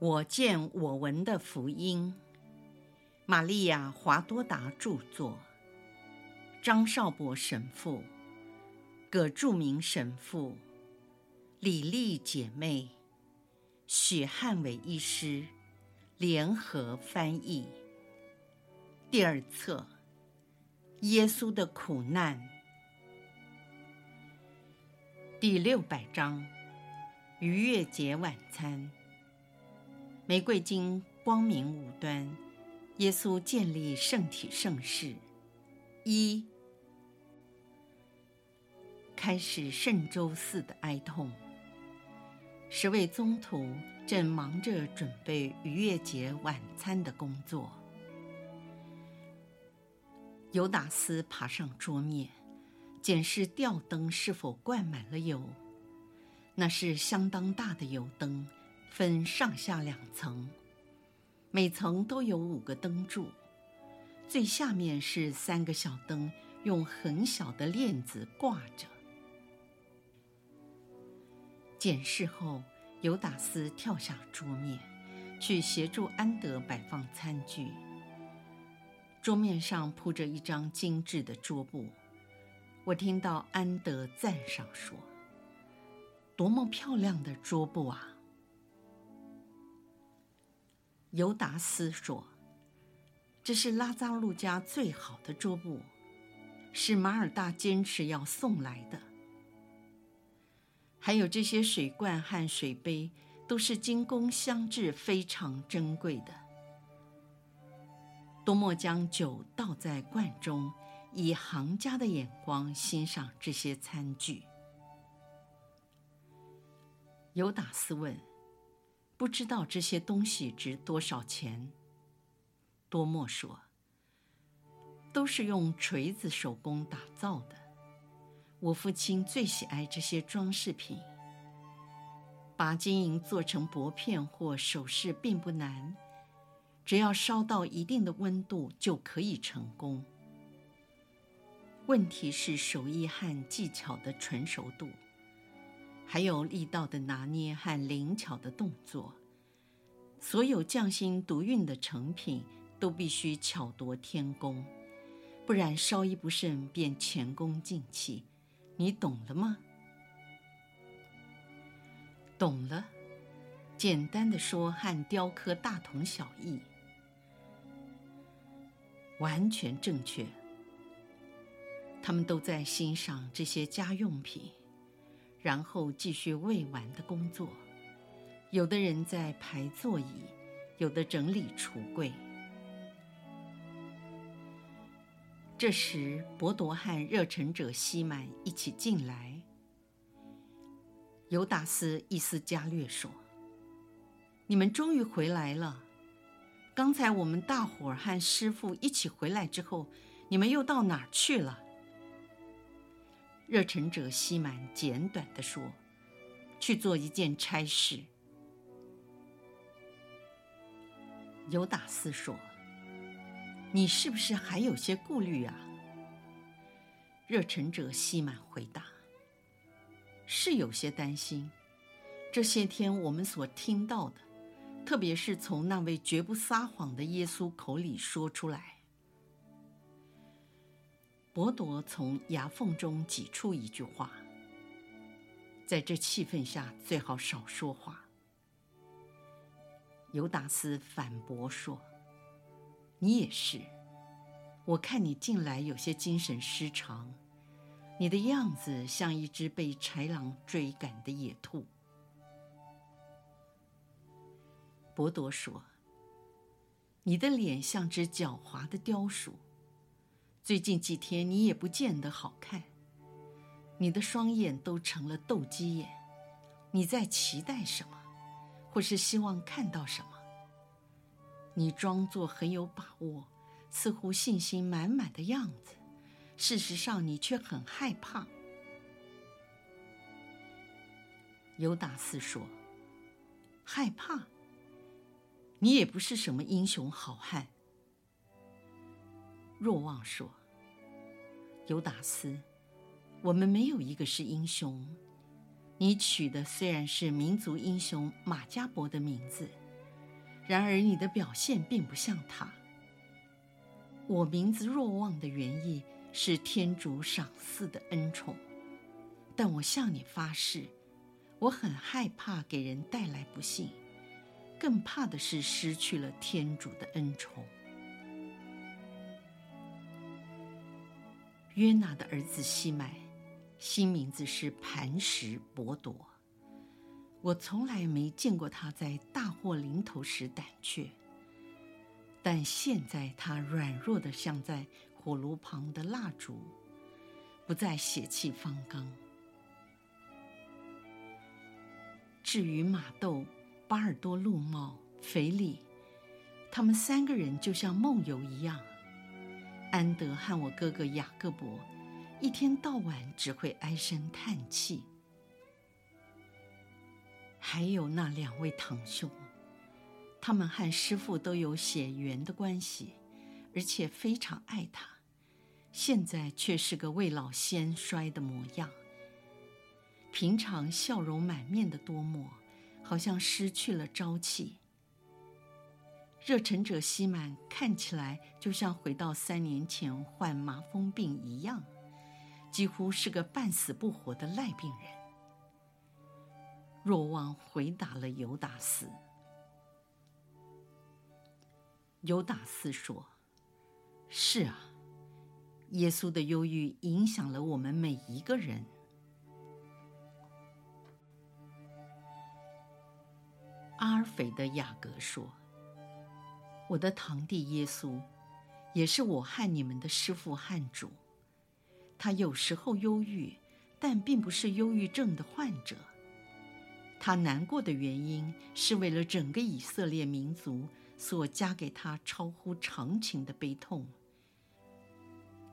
我见我闻的福音，玛利亚·华多达著作，张少博神父、葛著名神父、李丽姐妹、许汉伟医师。联合翻译。第二册：耶稣的苦难，第六百章：逾越节晚餐。玫瑰经光明五端，耶稣建立圣体圣事。一，开始圣周四的哀痛。十位宗徒正忙着准备逾越节晚餐的工作。犹达斯爬上桌面，检视吊灯是否灌满了油。那是相当大的油灯。分上下两层，每层都有五个灯柱，最下面是三个小灯，用很小的链子挂着。检视后，尤达斯跳下桌面，去协助安德摆放餐具。桌面上铺着一张精致的桌布，我听到安德赞赏说：“多么漂亮的桌布啊！”尤达斯说：“这是拉扎路家最好的桌布，是马尔大坚持要送来的。还有这些水罐和水杯，都是精工相制，非常珍贵的。”多莫将酒倒在罐中，以行家的眼光欣赏这些餐具。尤达斯问。不知道这些东西值多少钱？多莫说：“都是用锤子手工打造的。我父亲最喜爱这些装饰品。把金银做成薄片或首饰并不难，只要烧到一定的温度就可以成功。问题是手艺和技巧的纯熟度。”还有力道的拿捏和灵巧的动作，所有匠心独运的成品都必须巧夺天工，不然稍一不慎便前功尽弃。你懂了吗？懂了。简单的说，和雕刻大同小异。完全正确。他们都在欣赏这些家用品。然后继续未完的工作，有的人在排座椅，有的整理橱柜。这时，伯铎和热忱者西满一起进来。尤达斯伊斯加略说：“你们终于回来了。刚才我们大伙儿和师傅一起回来之后，你们又到哪儿去了？”热忱者西满简短地说：“去做一件差事。”尤达斯说：“你是不是还有些顾虑啊？”热忱者西满回答：“是有些担心。这些天我们所听到的，特别是从那位绝不撒谎的耶稣口里说出来。”伯铎从牙缝中挤出一句话：“在这气氛下，最好少说话。”尤达斯反驳说：“你也是，我看你近来有些精神失常，你的样子像一只被豺狼追赶的野兔。”伯铎说：“你的脸像只狡猾的雕鼠。”最近几天你也不见得好看，你的双眼都成了斗鸡眼。你在期待什么，或是希望看到什么？你装作很有把握，似乎信心满满的样子，事实上你却很害怕。尤达斯说：“害怕？你也不是什么英雄好汉。”若望说：“尤达斯，我们没有一个是英雄。你取的虽然是民族英雄马加伯的名字，然而你的表现并不像他。我名字若望的原意是天主赏赐的恩宠，但我向你发誓，我很害怕给人带来不幸，更怕的是失去了天主的恩宠。约拿的儿子西麦，新名字是磐石伯铎。我从来没见过他在大祸临头时胆怯。但现在他软弱的像在火炉旁的蜡烛，不再血气方刚。至于马豆、巴尔多禄茂、腓利，他们三个人就像梦游一样。安德和我哥哥雅各伯，一天到晚只会唉声叹气。还有那两位堂兄。他们和师父都有血缘的关系，而且非常爱他，现在却是个未老先衰的模样。平常笑容满面的多默，好像失去了朝气。热忱者西满看起来就像回到三年前患麻风病一样，几乎是个半死不活的赖病人。若望回答了犹达斯。犹达斯说：“是啊，耶稣的忧郁影响了我们每一个人。”阿尔斐的雅各说：“我的堂弟耶稣，也是我和你们的师父和主。他有时候忧郁，但并不是忧郁症的患者。他难过的原因是为了整个以色列民族。”所加给他超乎常情的悲痛，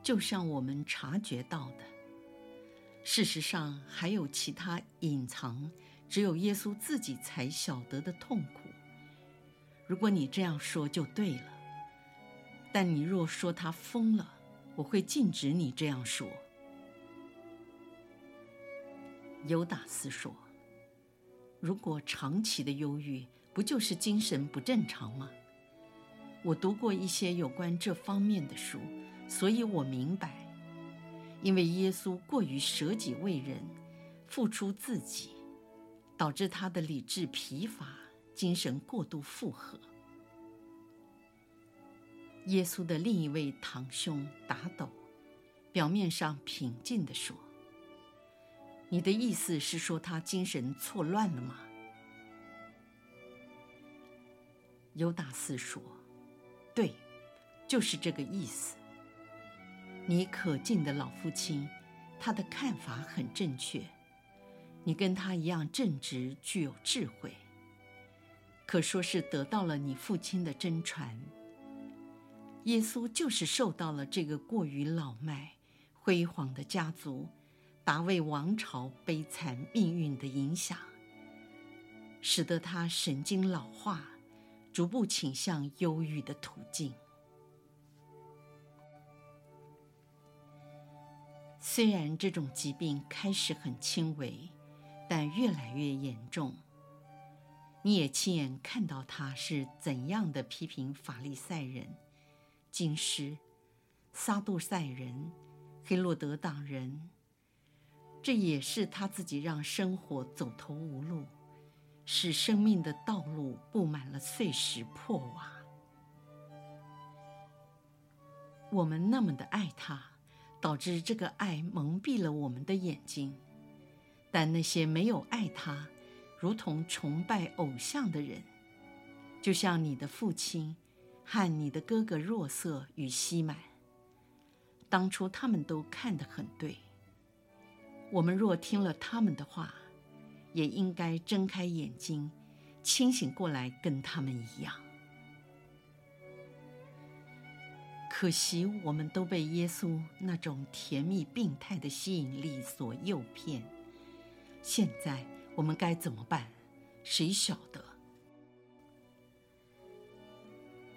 就像我们察觉到的。事实上，还有其他隐藏，只有耶稣自己才晓得的痛苦。如果你这样说，就对了。但你若说他疯了，我会禁止你这样说。犹达斯说：“如果长期的忧郁，不就是精神不正常吗？”我读过一些有关这方面的书，所以我明白，因为耶稣过于舍己为人，付出自己，导致他的理智疲乏，精神过度负荷。耶稣的另一位堂兄达斗，表面上平静地说：“你的意思是说他精神错乱了吗？”犹达斯说。对，就是这个意思。你可敬的老父亲，他的看法很正确。你跟他一样正直，具有智慧，可说是得到了你父亲的真传。耶稣就是受到了这个过于老迈、辉煌的家族——达卫王朝悲惨命运的影响，使得他神经老化。逐步倾向忧郁的途径。虽然这种疾病开始很轻微，但越来越严重。你也亲眼看到他是怎样的批评法利赛人、经师、撒杜塞人、黑落德党人。这也是他自己让生活走投无路。使生命的道路布满了碎石破瓦。我们那么的爱他，导致这个爱蒙蔽了我们的眼睛。但那些没有爱他，如同崇拜偶像的人，就像你的父亲和你的哥哥若瑟与西满，当初他们都看得很对。我们若听了他们的话，也应该睁开眼睛，清醒过来，跟他们一样。可惜，我们都被耶稣那种甜蜜病态的吸引力所诱骗。现在我们该怎么办？谁晓得？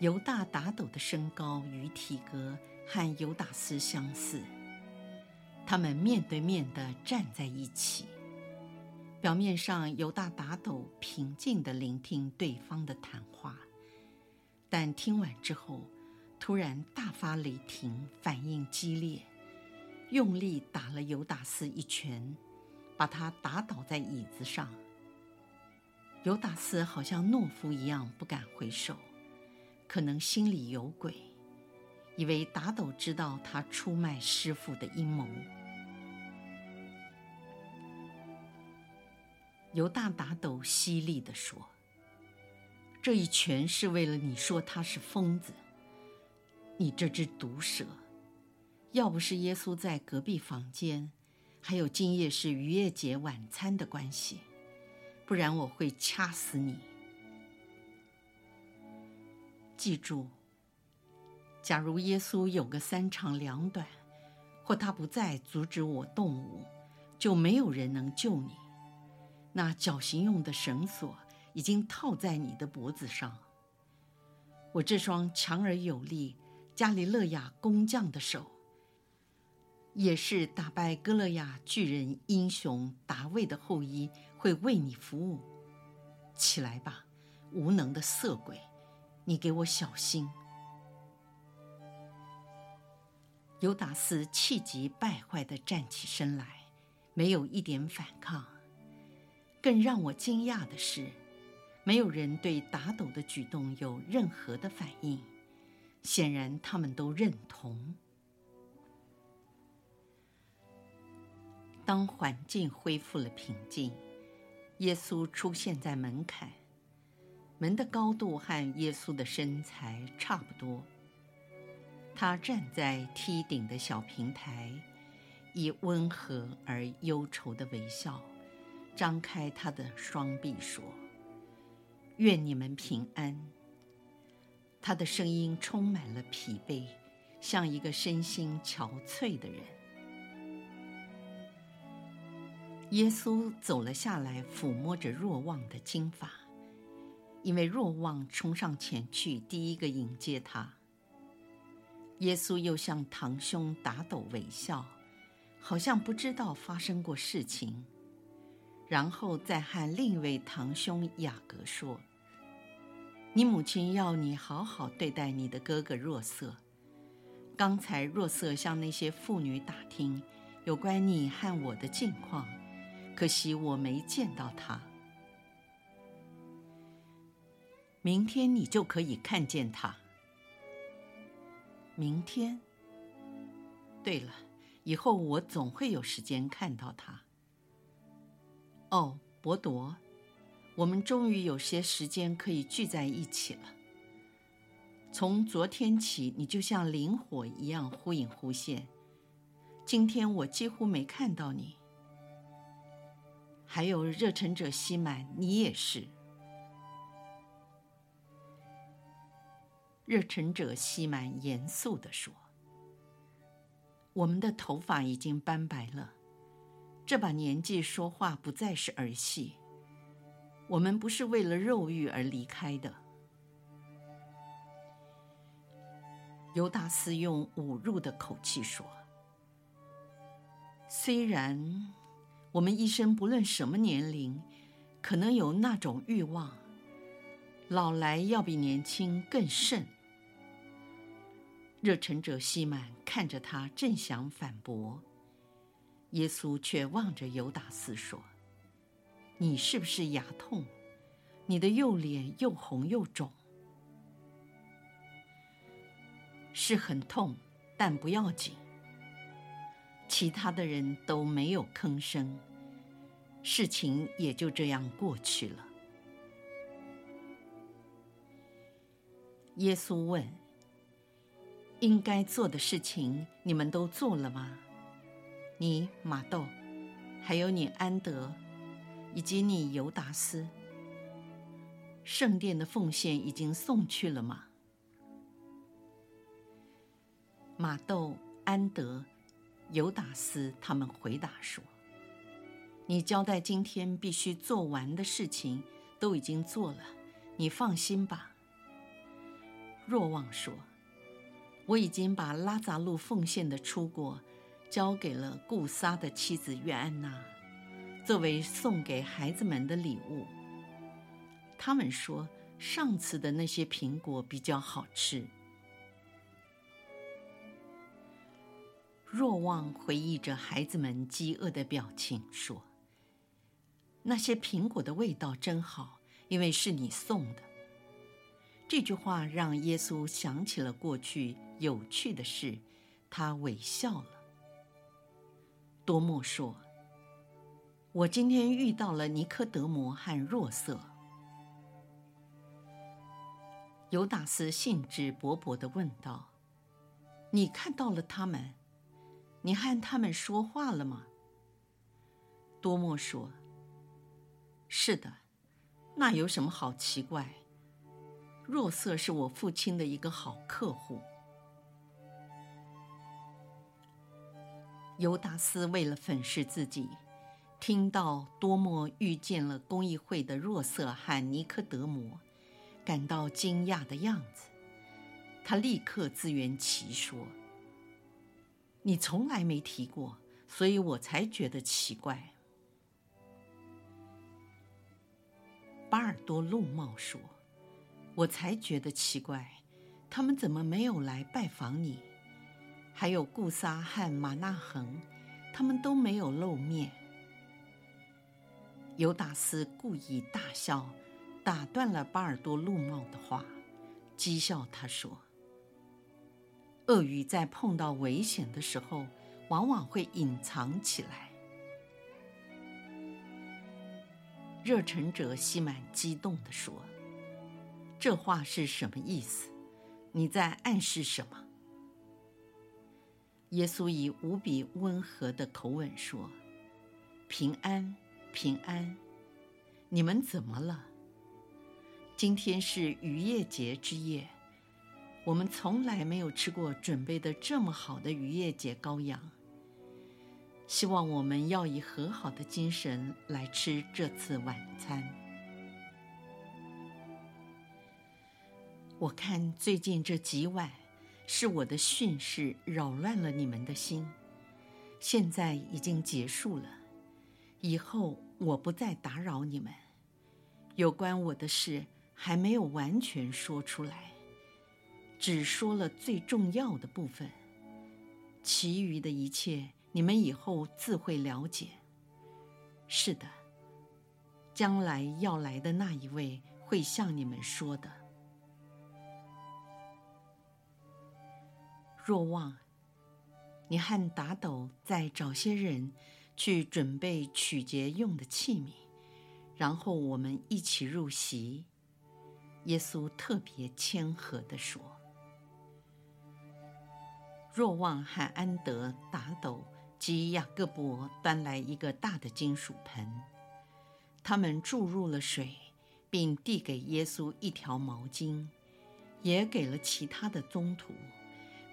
犹大打斗的身高与体格和犹达斯相似，他们面对面地站在一起。表面上，犹大打斗平静地聆听对方的谈话，但听完之后，突然大发雷霆，反应激烈，用力打了犹达斯一拳，把他打倒在椅子上。犹达斯好像懦夫一样，不敢回首，可能心里有鬼，以为打斗知道他出卖师父的阴谋。犹大打斗犀利地说：“这一拳是为了你说他是疯子，你这只毒蛇！要不是耶稣在隔壁房间，还有今夜是逾越节晚餐的关系。”不然我会掐死你。记住，假如耶稣有个三长两短，或他不再阻止我动武，就没有人能救你。那绞刑用的绳索已经套在你的脖子上。我这双强而有力加里勒亚工匠的手，也是打败歌勒亚巨人英雄达卫的后裔，会为你服务。起来吧，无能的色鬼！你给我小心！犹达斯气急败坏地站起身来，没有一点反抗。更让我惊讶的是，没有人对打斗的举动有任何的反应，显然他们都认同。当环境恢复了平静，耶稣出现在门槛，门的高度和耶稣的身材差不多。他站在梯顶的小平台，以温和而忧愁的微笑，张开他的双臂说：“愿你们平安。”他的声音充满了疲惫，像一个身心憔悴的人。耶稣走了下来，抚摸着若望的金发，因为若望冲上前去，第一个迎接他。耶稣又向堂兄打斗微笑，好像不知道发生过事情，然后再和另一位堂兄雅各说：“你母亲要你好好对待你的哥哥若瑟。刚才若瑟向那些妇女打听有关你和我的近况。”可惜我没见到他。明天你就可以看见他。明天？对了，以后我总会有时间看到他。哦，伯铎，我们终于有些时间可以聚在一起了。从昨天起，你就像灵火一样忽隐忽现。今天我几乎没看到你。还有热忱者西满，你也是。热忱者西满严肃地说：“我们的头发已经斑白了，这把年纪说话不再是儿戏。我们不是为了肉欲而离开的。”犹达斯用侮辱的口气说：“虽然。”我们一生不论什么年龄，可能有那种欲望，老来要比年轻更甚。热忱者西满看着他，正想反驳，耶稣却望着犹达斯说：“你是不是牙痛？你的右脸又红又肿。是很痛，但不要紧。”其他的人都没有吭声，事情也就这样过去了。耶稣问：“应该做的事情，你们都做了吗？你马豆，还有你安德，以及你犹达斯，圣殿的奉献已经送去了吗？”马豆、安德。犹达斯他们回答说：“你交代今天必须做完的事情都已经做了，你放心吧。”若望说：“我已经把拉扎路奉献的初果交给了顾撒的妻子约安娜，作为送给孩子们的礼物。他们说上次的那些苹果比较好吃。若望回忆着孩子们饥饿的表情，说：“那些苹果的味道真好，因为是你送的。”这句话让耶稣想起了过去有趣的事，他微笑了。多默说：“我今天遇到了尼科德摩和若瑟。”尤达斯兴致勃勃地问道：“你看到了他们？你和他们说话了吗？”多莫说：“是的，那有什么好奇怪？若瑟是我父亲的一个好客户。”犹达斯为了粉饰自己，听到多莫遇见了公益会的若瑟和尼科德摩。感到惊讶的样子，他立刻自圆其说：“你从来没提过，所以我才觉得奇怪。”巴尔多禄茂说：“我才觉得奇怪，他们怎么没有来拜访你？还有顾撒和马纳恒，他们都没有露面。”犹达斯故意大笑。打断了巴尔多禄茂的话，讥笑他说：“鳄鱼在碰到危险的时候，往往会隐藏起来。”热忱者西满激动地说：“这话是什么意思？你在暗示什么？”耶稣以无比温和的口吻说：“平安，平安，你们怎么了？”今天是渔业节之夜，我们从来没有吃过准备的这么好的逾越节羔羊。希望我们要以和好的精神来吃这次晚餐。我看最近这几晚，是我的训示扰乱了你们的心，现在已经结束了，以后我不再打扰你们。有关我的事。还没有完全说出来，只说了最重要的部分，其余的一切你们以后自会了解。是的，将来要来的那一位会向你们说的。若望，你和达斗再找些人去准备取节用的器皿，然后我们一起入席。耶稣特别谦和地说：“若望和安德、达斗及雅各伯端来一个大的金属盆，他们注入了水，并递给耶稣一条毛巾，也给了其他的宗徒，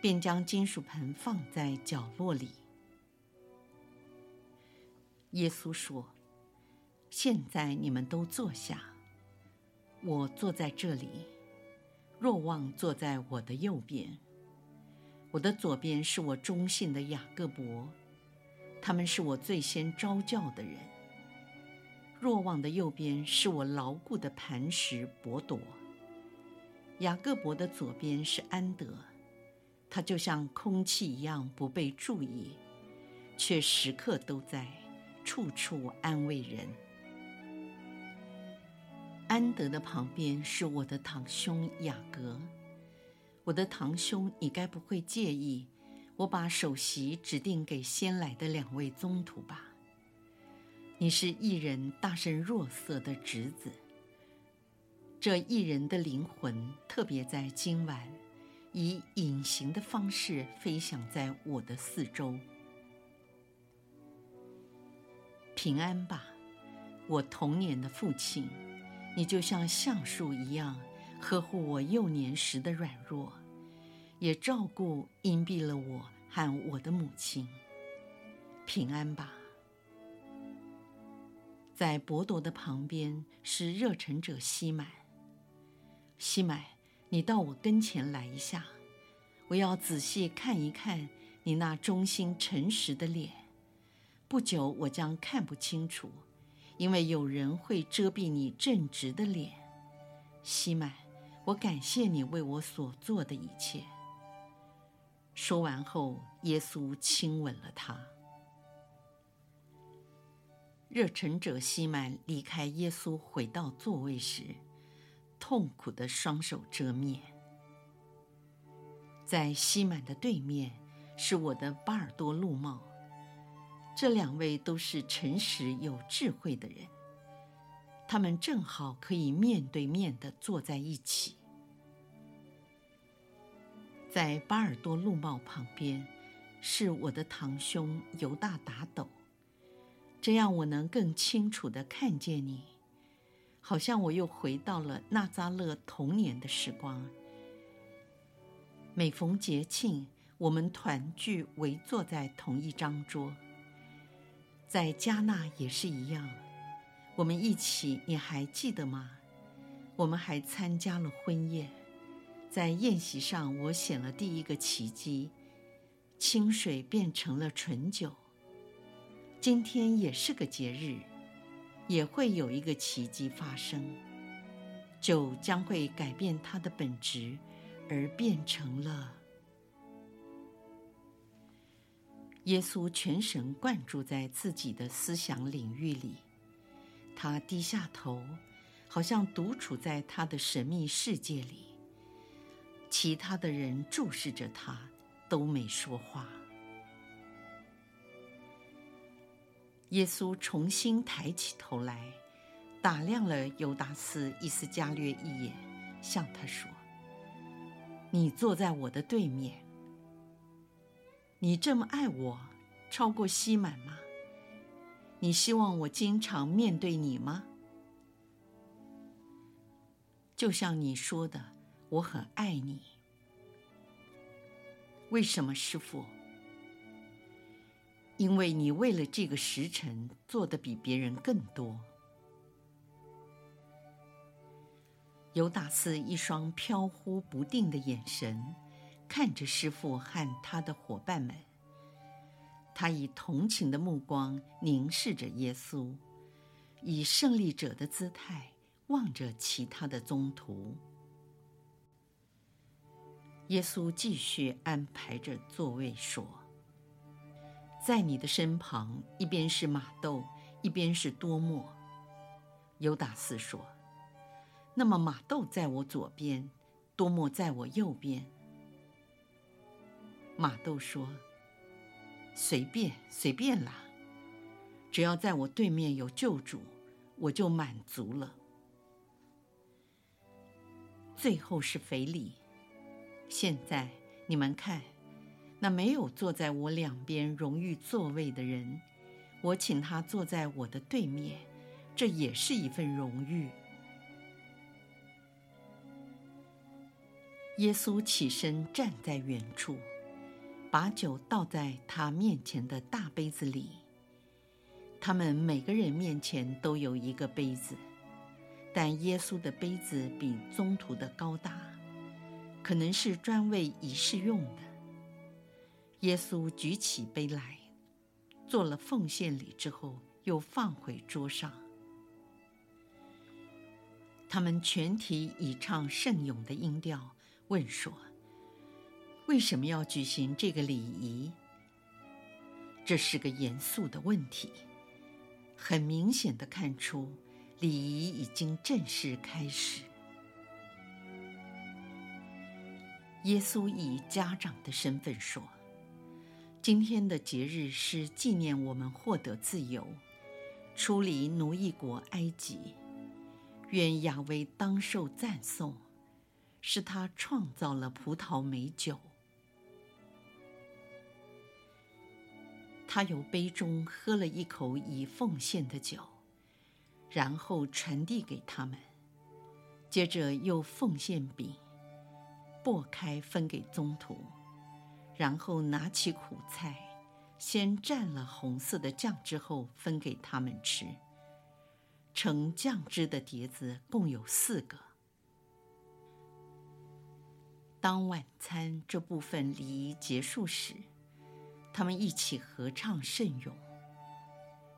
便将金属盆放在角落里。”耶稣说：“现在你们都坐下。”我坐在这里，若望坐在我的右边。我的左边是我忠信的雅各伯，他们是我最先招教的人。若望的右边是我牢固的磐石伯朵。雅各伯的左边是安德，他就像空气一样不被注意，却时刻都在，处处安慰人。安德的旁边是我的堂兄雅各，我的堂兄，你该不会介意，我把首席指定给先来的两位宗徒吧？你是异人大圣若瑟的侄子，这异人的灵魂特别在今晚，以隐形的方式飞翔在我的四周。平安吧，我童年的父亲。你就像橡树一样，呵护我幼年时的软弱，也照顾荫蔽了我和我的母亲。平安吧。在伯铎的旁边是热忱者西满。西满，你到我跟前来一下，我要仔细看一看你那忠心诚实的脸。不久，我将看不清楚。因为有人会遮蔽你正直的脸，西满，我感谢你为我所做的一切。”说完后，耶稣亲吻了他。热忱者西满离开耶稣，回到座位时，痛苦的双手遮面。在西满的对面是我的巴尔多禄茂，这两位都是诚实有智慧的人，他们正好可以面对面的坐在一起。在巴尔多路帽旁边，是我的堂兄犹大达斗，这样我能更清楚地看见你，好像我又回到了纳扎勒童年的时光。每逢节庆，我们团聚围坐在同一张桌。在加纳也是一样，我们一起，你还记得吗？我们还参加了婚宴。在宴席上，我显了第一个奇迹，清水变成了醇酒。今天也是个节日，也会有一个奇迹发生，酒将会改变它的本质，而变成了。耶稣全神贯注在自己的思想领域里，他低下头，好像独处在他的神秘世界里。其他的人注视着他，都没说话。耶稣重新抬起头来，打量了犹达斯·伊斯加略一眼，向他说：“你坐在我的对面。你这么爱我，超过西满吗？你希望我经常面对你吗？就像你说的。”我很爱你。为什么，师傅？因为你为了这个时辰做的比别人更多。犹达斯一双飘忽不定的眼神看着师傅和他的伙伴们，他以同情的目光凝视着耶稣，以胜利者的姿态望着其他的宗徒。耶稣继续安排着座位，说：“在你的身旁，一边是马窦，一边是多默。”犹达斯说：“那么马窦在我左边，多默在我右边。”马窦说：“随便，随便啦，只要在我对面有救主，我就满足了。”最后是腓利。现在你们看，那没有坐在我两边荣誉座位的人，我请他坐在我的对面，这也是一份荣誉。耶稣起身站在远处，把酒倒在他面前的大杯子里。他们每个人面前都有一个杯子，但耶稣的杯子比宗徒的高大。可能是专为仪式用的。耶稣举起杯来，做了奉献礼之后，又放回桌上。他们全体以唱圣咏的音调问说：“为什么要举行这个礼仪？”这是个严肃的问题，很明显的看出礼仪已经正式开始。耶稣以家长的身份说：“今天的节日是纪念我们获得自由，出离奴役国埃及。愿亚威当受赞颂，是他创造了葡萄美酒。他由杯中喝了一口已奉献的酒，然后传递给他们，接着又奉献饼。”破开分给宗徒，然后拿起苦菜，先蘸了红色的酱，之后分给他们吃。盛酱汁的碟子共有四个。当晚餐这部分礼仪结束时，他们一起合唱圣咏。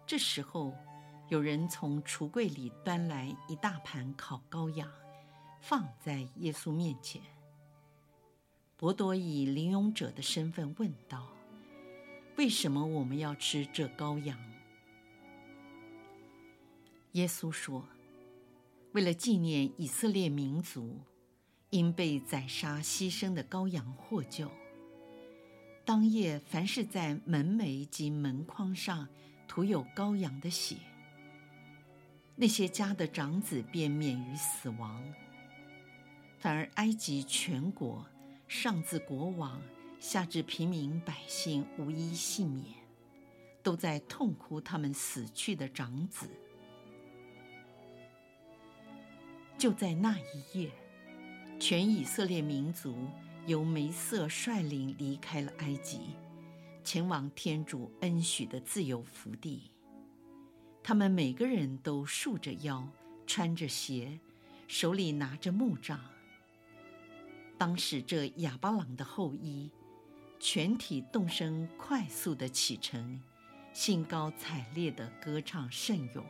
这时候，有人从橱柜里端来一大盘烤羔羊。放在耶稣面前。伯多以领用者的身份问道：“为什么我们要吃这羔羊？”耶稣说：“为了纪念以色列民族因被宰杀牺牲的羔羊获救。当夜，凡是在门楣及门框上涂有羔羊的血，那些家的长子便免于死亡。反而埃及全国，上至国王，下至平民百姓，无一幸免，都在痛哭他们死去的长子。”就在那一夜，全以色列民族由梅瑟率领离开了埃及，前往天主恩许的自由福地。他们每个人都束着腰，穿着鞋，手里拿着木杖。当时这哑巴郎的后裔，全体动身，快速的启程，兴高采烈地歌唱圣咏。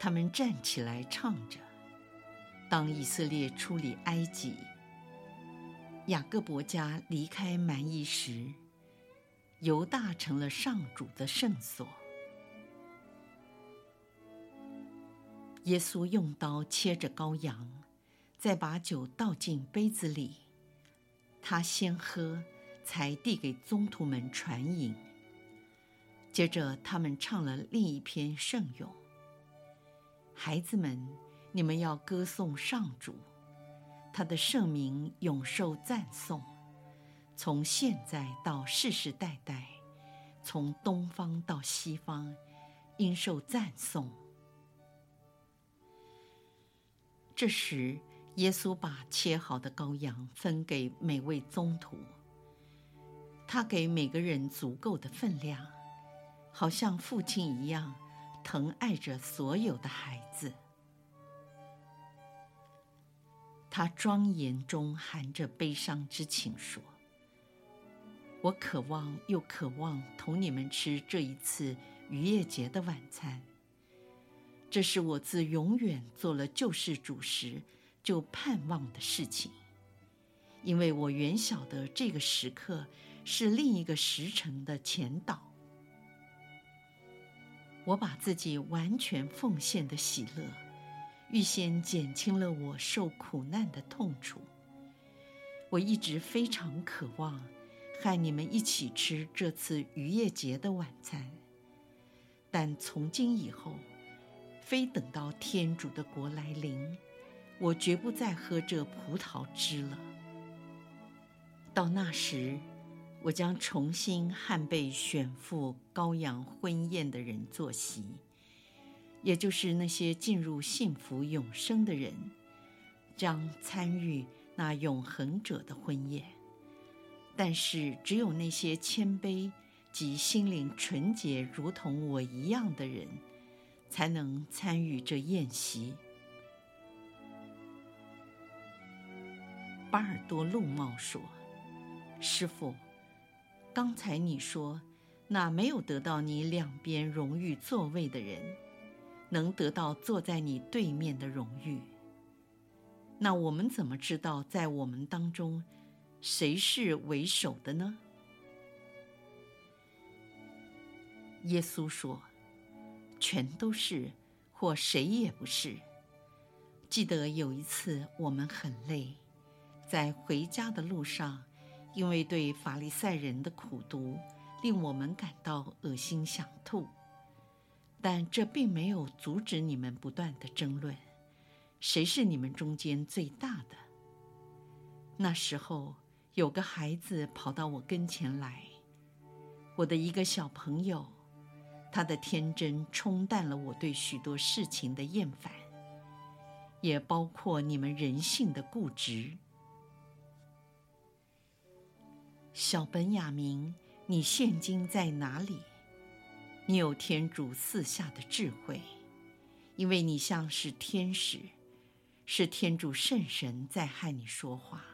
他们站起来唱着：“当以色列出离埃及，雅各伯家离开蛮夷时，犹大成了上主的圣所。”耶稣用刀切着羔羊，再把酒倒进杯子里，他先喝，才递给宗徒们传饮。接着，他们唱了另一篇圣咏。孩子们，你们要歌颂上主，他的圣名永受赞颂，从现在到世世代代，从东方到西方，应受赞颂。这时，耶稣把切好的羔羊分给每位宗徒，他给每个人足够的分量，好像父亲一样。疼爱着所有的孩子，他庄严中含着悲伤之情说：“我渴望又渴望同你们吃这一次逾越节的晚餐。这是我自永远做了救世主时就盼望的事情，因为我原晓得这个时刻是另一个时辰的前导。”我把自己完全奉献的喜乐，预先减轻了我受苦难的痛楚。我一直非常渴望和你们一起吃这次渔业节的晚餐，但从今以后，非等到天主的国来临，我绝不再喝这葡萄汁了。到那时，我将重新和被选赴羔羊婚宴的人坐席，也就是那些进入幸福永生的人，将参与那永恒者的婚宴。但是，只有那些谦卑及心灵纯洁如同我一样的人，才能参与这宴席。巴尔多禄茂说：“师傅。”刚才你说，那没有得到你两边荣誉座位的人，能得到坐在你对面的荣誉。那我们怎么知道在我们当中，谁是为首的呢？耶稣说：“全都是，或谁也不是。”记得有一次我们很累，在回家的路上。因为对法利赛人的苦读，令我们感到恶心想吐，但这并没有阻止你们不断的争论，谁是你们中间最大的。那时候有个孩子跑到我跟前来，我的一个小朋友，他的天真冲淡了我对许多事情的厌烦，也包括你们人性的固执。小本雅明，你现今在哪里？你有天主赐下的智慧，因为你像是天使，是天主圣神在和你说话。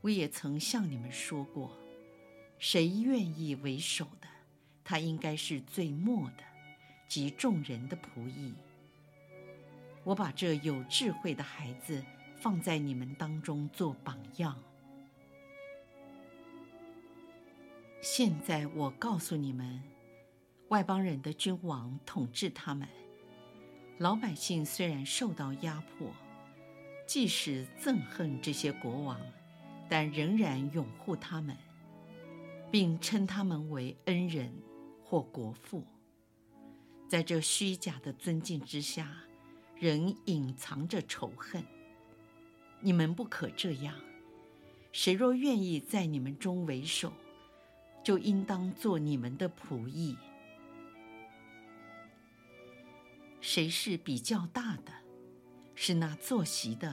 我也曾向你们说过，谁愿意为首的，他应该是最末的，及众人的仆役。我把这有智慧的孩子放在你们当中做榜样。现在我告诉你们，外邦人的君王统治他们，老百姓虽然受到压迫，即使憎恨这些国王，但仍然拥护他们，并称他们为恩人或国父。在这虚假的尊敬之下，仍隐藏着仇恨。你们不可这样。谁若愿意在你们中为首，就应当做你们的仆役。谁是比较大的？是那坐席的，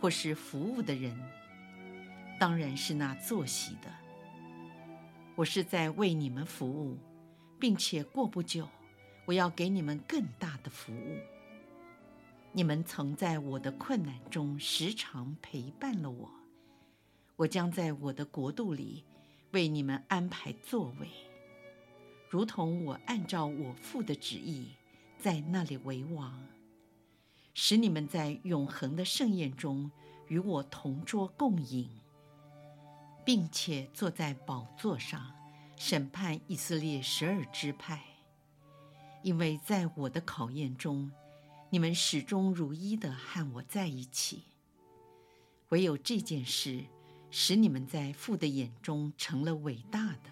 或是服务的人？当然是那坐席的。我是在为你们服务，并且过不久，我要给你们更大的服务。你们曾在我的困难中时常陪伴了我，我将在我的国度里为你们安排座位，如同我按照我父的旨意在那里为王，使你们在永恒的盛宴中与我同桌共饮。并且坐在宝座上审判以色列十二支派，因为在我的考验中，你们始终如一的和我在一起。唯有这件事使你们在父的眼中成了伟大的。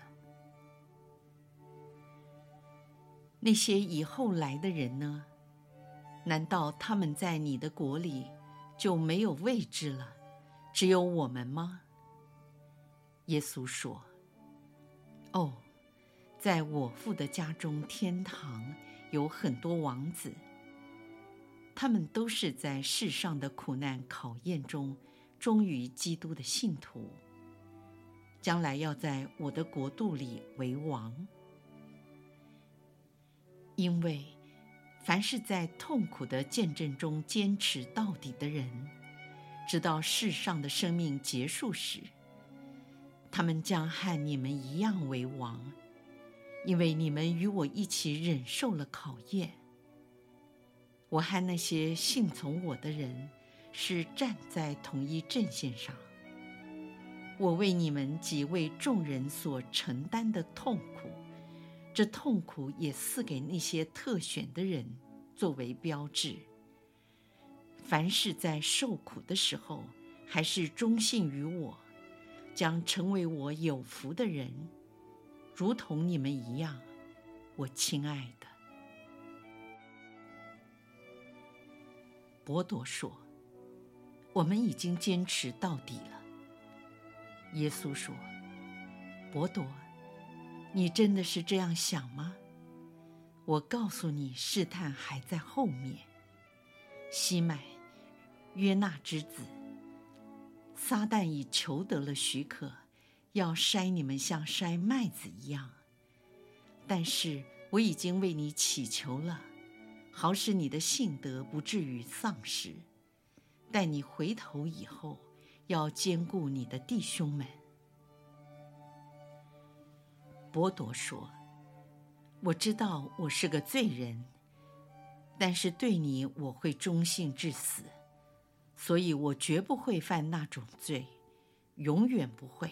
那些以后来的人呢？难道他们在你的国里就没有位置了？只有我们吗？耶稣说：“哦，在我父的家中，天堂有很多王子。他们都是在世上的苦难考验中，忠于基督的信徒，将来要在我的国度里为王。因为凡是在痛苦的见证中坚持到底的人，直到世上的生命结束时。”他们将和你们一样为王，因为你们与我一起忍受了考验。我和那些信从我的人是站在同一阵线上。我为你们及为众人所承担的痛苦，这痛苦也赐给那些特选的人作为标志。凡是在受苦的时候，还是忠信于我。将成为我有福的人，如同你们一样，我亲爱的。伯多说：“我们已经坚持到底了。”耶稣说：“伯多，你真的是这样想吗？我告诉你，试探还在后面。西麦，约纳之子。”撒旦已求得了许可，要筛你们像筛麦子一样。但是我已经为你祈求了，好使你的性德不至于丧失。待你回头以后，要兼顾你的弟兄们。伯多说：“我知道我是个罪人，但是对你我会忠信至死。”所以我绝不会犯那种罪，永远不会。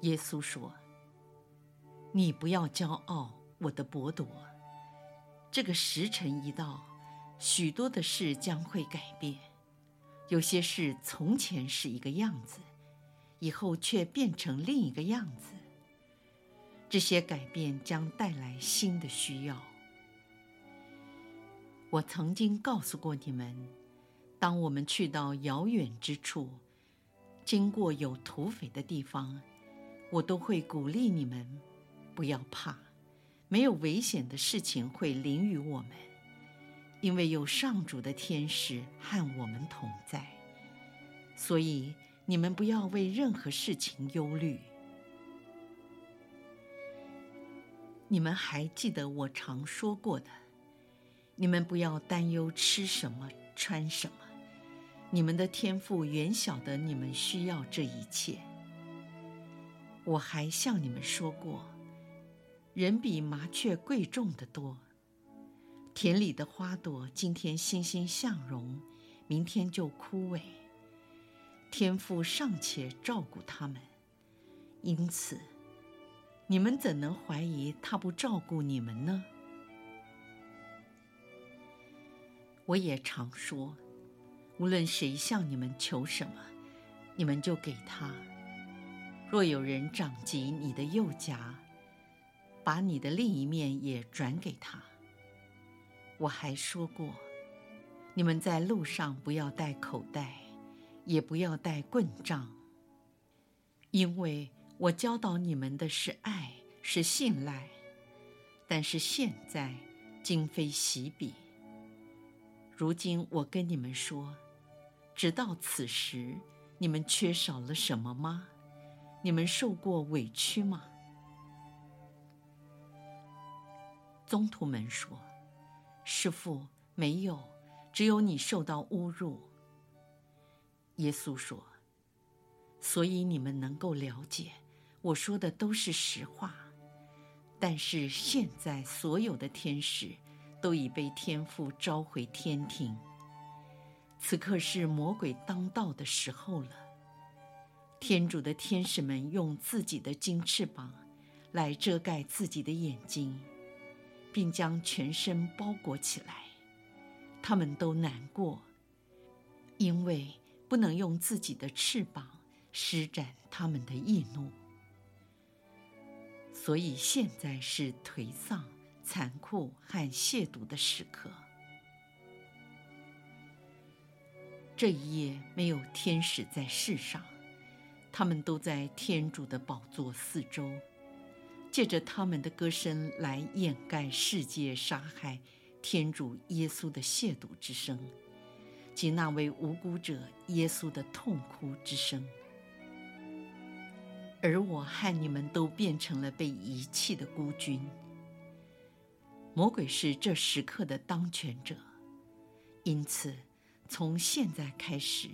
耶稣说：“你不要骄傲，我的伯多。这个时辰一到，许多的事将会改变。有些事从前是一个样子，以后却变成另一个样子。这些改变将带来新的需要。”我曾经告诉过你们，当我们去到遥远之处，经过有土匪的地方，我都会鼓励你们，不要怕，没有危险的事情会临于我们，因为有上主的天使和我们同在。所以你们不要为任何事情忧虑。你们还记得我常说过的。你们不要担忧吃什么、穿什么，你们的天父原晓得你们需要这一切。我还向你们说过，人比麻雀贵重得多，田里的花朵今天欣欣向荣，明天就枯萎。天父尚且照顾他们，因此，你们怎能怀疑他不照顾你们呢？我也常说，无论谁向你们求什么，你们就给他。若有人掌及你的右颊，把你的另一面也转给他。我还说过，你们在路上不要带口袋，也不要带棍杖，因为我教导你们的是爱，是信赖。但是现在今非昔比。如今我跟你们说，直到此时，你们缺少了什么吗？你们受过委屈吗？宗徒们说：“师父，没有，只有你受到侮辱。”耶稣说：“所以你们能够了解，我说的都是实话。但是现在所有的天使都已被天父召回天庭，此刻是魔鬼当道的时候了。”天主的天使们用自己的金翅膀来遮盖自己的眼睛，并将全身包裹起来。他们都难过，因为不能用自己的翅膀施展他们的义怒。所以现在是颓丧、残酷和亵渎的时刻。这一夜没有天使在世上。他们都在天主的宝座四周，借着他们的歌声来掩盖世界杀害天主耶稣的亵渎之声，及那位无辜者耶稣的痛哭之声。而我和你们都变成了被遗弃的孤军。魔鬼是这时刻的当权者，因此从现在开始。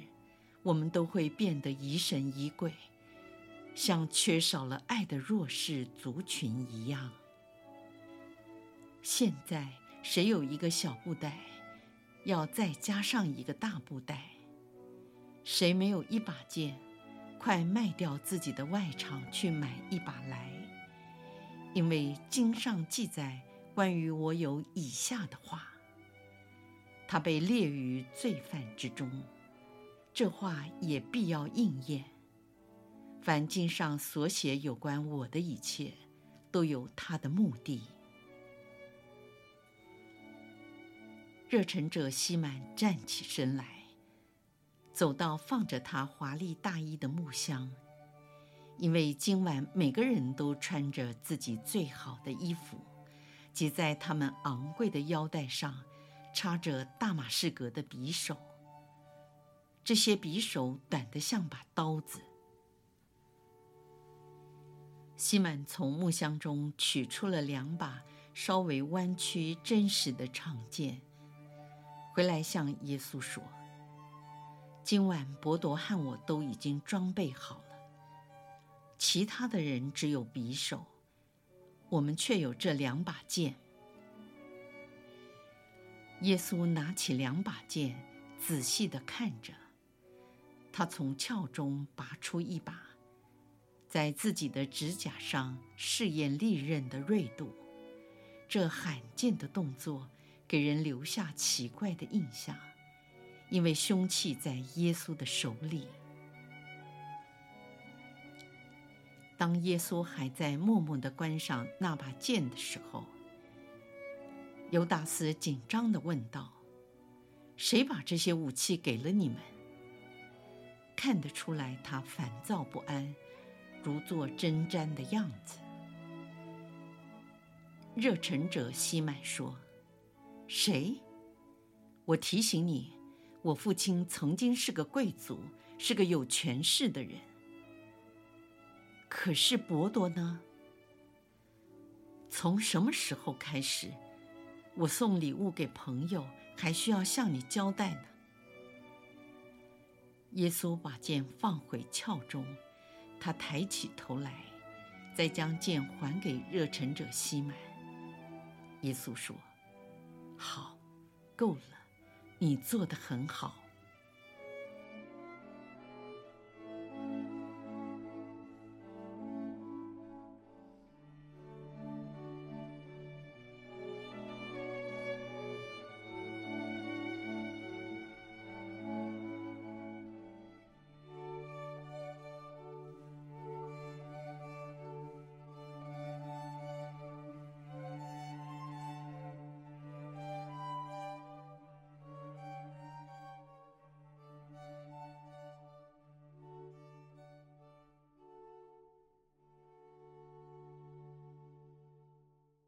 我们都会变得疑神疑鬼，像缺少了爱的弱势族群一样。现在，谁有一个小布袋，要再加上一个大布袋；谁没有一把剑，快卖掉自己的外场去买一把来。因为经上记载关于我有以下的话：他被列于罪犯之中。这话也必要应验。凡经上所写有关我的一切，都有他的目的。热忱者西满站起身来，走到放着他华丽大衣的木箱，因为今晚每个人都穿着自己最好的衣服，及在他们昂贵的腰带上插着大马士革的匕首。这些匕首短得像把刀子。西满从木箱中取出了两把稍微弯曲、真实的长剑，回来向耶稣说：“今晚伯多和我都已经装备好了，其他的人只有匕首，我们却有这两把剑。”耶稣拿起两把剑，仔细地看着。他从鞘中拔出一把，在自己的指甲上试验利刃的锐度。这罕见的动作给人留下奇怪的印象，因为凶器在耶稣的手里。当耶稣还在默默地观赏那把剑的时候，犹达斯紧张地问道：“谁把这些武器给了你们？”看得出来，他烦躁不安，如坐针毡的样子。热忱者西满说：“谁？我提醒你，我父亲曾经是个贵族，是个有权势的人。可是伯多呢？从什么时候开始，我送礼物给朋友还需要向你交代呢？”耶稣把剑放回鞘中，他抬起头来，再将剑还给热忱者西满。耶稣说：“好，够了，你做得很好。